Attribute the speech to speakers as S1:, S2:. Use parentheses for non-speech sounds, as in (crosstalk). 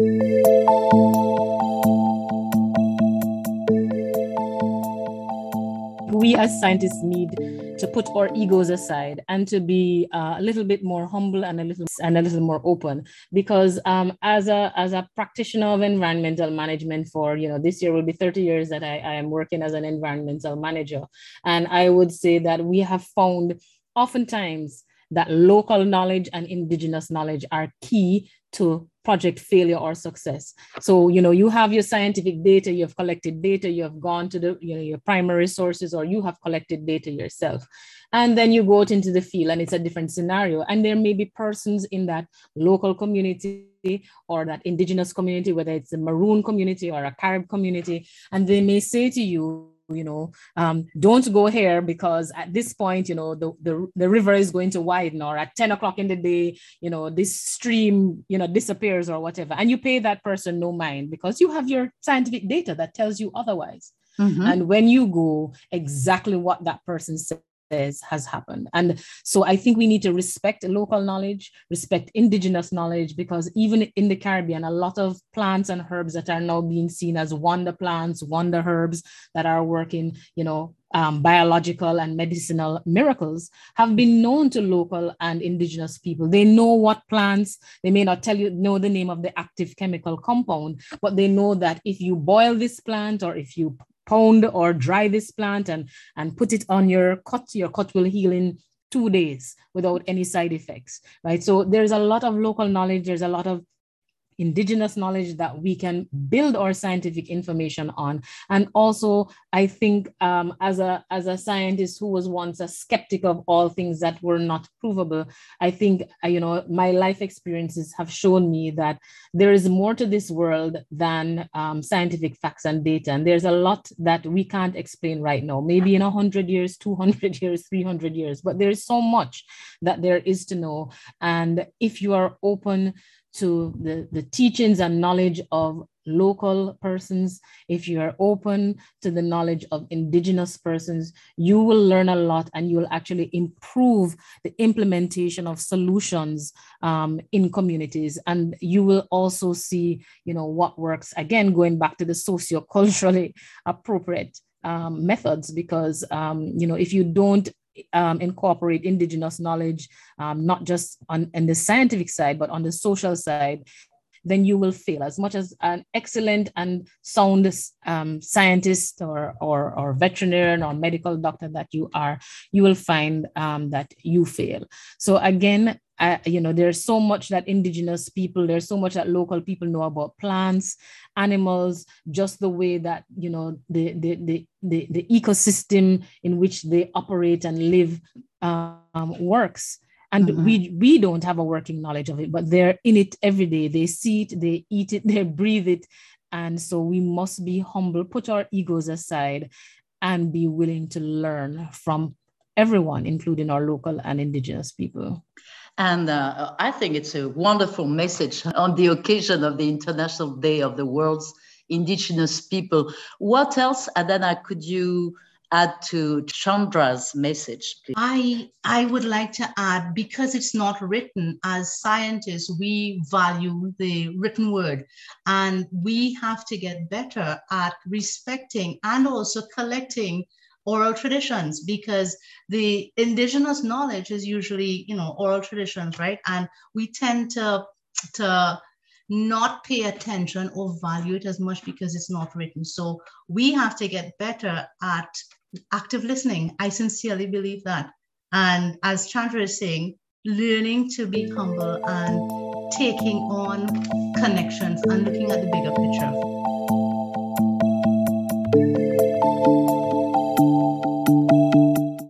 S1: We as scientists need to put our egos aside and to be uh, a little bit more humble and a little and a little more open. Because um, as a as a practitioner of environmental management for you know this year will be 30 years that I, I am working as an environmental manager. And i would say that we have found oftentimes that local knowledge and indigenous knowledge are key to project failure or success. So you know you have your scientific data you have collected data you have gone to the you know your primary sources or you have collected data yourself. And then you go out into the field and it's a different scenario. And there may be persons in that local community or that indigenous community whether it's a maroon community or a carib community and they may say to you you know um, don't go here because at this point you know the, the the river is going to widen or at 10 o'clock in the day you know this stream you know disappears or whatever and you pay that person no mind because you have your scientific data that tells you otherwise mm-hmm. and when you go exactly what that person said is, has happened. And so I think we need to respect local knowledge, respect indigenous knowledge, because even in the Caribbean, a lot of plants and herbs that are now being seen as wonder plants, wonder herbs that are working, you know, um, biological and medicinal miracles have been known to local and indigenous people. They know what plants, they may not tell you, know the name of the active chemical compound, but they know that if you boil this plant or if you pound or dry this plant and, and put it on your cut. Your cut will heal in two days without any side effects, right? So there's a lot of local knowledge. There's a lot of indigenous knowledge that we can build our scientific information on. And also i think um, as a as a scientist who was once a skeptic of all things that were not provable i think uh, you know my life experiences have shown me that there is more to this world than um, scientific facts and data. And there's a lot that we can't explain right now. Maybe in 100 years 200 (laughs) years 300 years but there is so much that there is to know. And if you are open to the, the teachings and knowledge of local persons, if you are open to the knowledge of indigenous persons, you will learn a lot and you will actually improve the implementation of solutions um, in communities. And you will also see, you know, what works, again, going back to the socio-culturally (laughs) appropriate um, methods, because, um, you know, if you don't um, incorporate indigenous knowledge, um, not just on, on the scientific side, but on the social side, then you will fail. As much as an excellent and sound um, scientist or, or, or veterinarian or medical doctor that you are, you will find um, that you fail. So again, you know, there's so much that indigenous people, there's so much that local people know about plants, animals, just the way that, you know, the, the, the, the, the ecosystem in which they operate and live um, works. And mm-hmm. we we don't have a working knowledge of it, but they're in it every day. They see it, they eat it, (laughs) they breathe it. And so we must be humble, put our egos aside, and be willing to learn from everyone, including our local and indigenous people.
S2: And uh, I think it's a wonderful message on the occasion of the International Day of the World's Indigenous People. What else, Adana, could you add to Chandra's message?
S3: Please? I, I would like to add, because it's not written, as scientists, we value the written word. And we have to get better at respecting and also collecting oral traditions because the indigenous knowledge is usually you know oral traditions right and we tend to to not pay attention or value it as much because it's not written so we have to get better at active listening. I sincerely believe that. And as chandra is saying learning to be humble and taking on connections and looking at the bigger picture